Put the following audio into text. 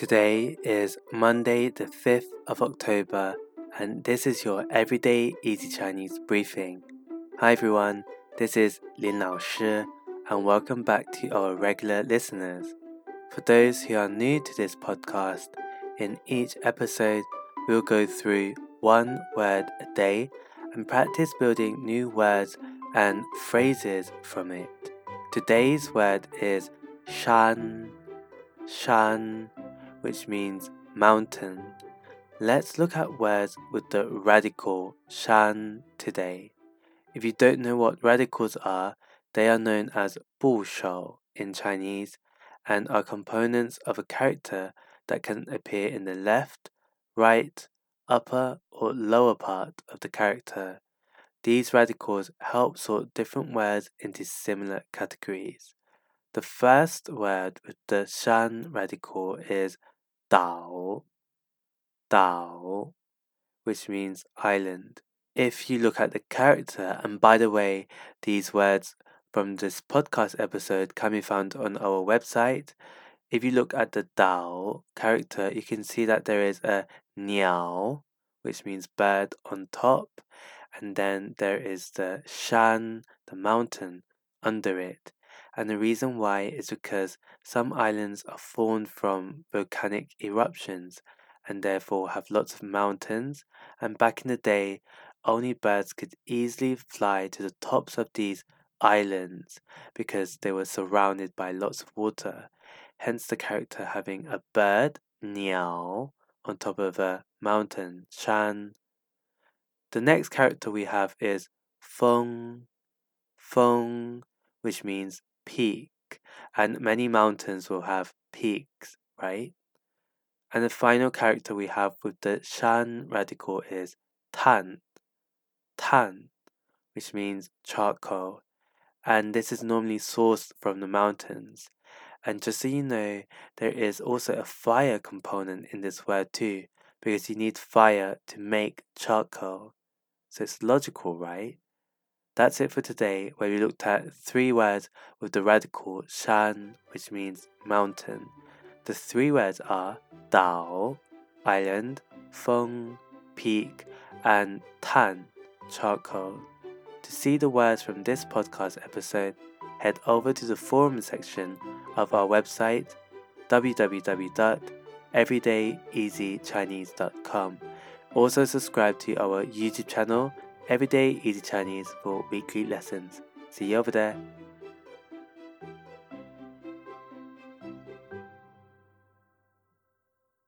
Today is Monday, the 5th of October, and this is your Everyday Easy Chinese briefing. Hi everyone, this is Lin Lao Shi, and welcome back to our regular listeners. For those who are new to this podcast, in each episode, we'll go through one word a day and practice building new words and phrases from it. Today's word is shan, shan which means mountain. Let's look at words with the radical shan today. If you don't know what radicals are, they are known as 部首 in Chinese and are components of a character that can appear in the left, right, upper, or lower part of the character. These radicals help sort different words into similar categories. The first word with the shan radical is Dao, Dao, which means island. If you look at the character, and by the way, these words from this podcast episode can be found on our website. If you look at the Dao character, you can see that there is a Niao, which means bird on top, and then there is the Shan, the mountain, under it and the reason why is because some islands are formed from volcanic eruptions and therefore have lots of mountains, and back in the day, only birds could easily fly to the tops of these islands because they were surrounded by lots of water. Hence, the character having a bird, niao, on top of a mountain, shan. The next character we have is feng, feng, which means peak, and many mountains will have peaks, right? And the final character we have with the shan radical is tan, tan, which means charcoal, and this is normally sourced from the mountains. And just so you know, there is also a fire component in this word too, because you need fire to make charcoal. So it's logical, right? That's it for today, where we looked at three words with the radical shan, which means mountain. The three words are dao, island, feng, peak, and tan, charcoal. To see the words from this podcast episode, head over to the forum section of our website www.everydayeasychinese.com. Also, subscribe to our YouTube channel Everyday Easy Chinese for weekly lessons. See you over there.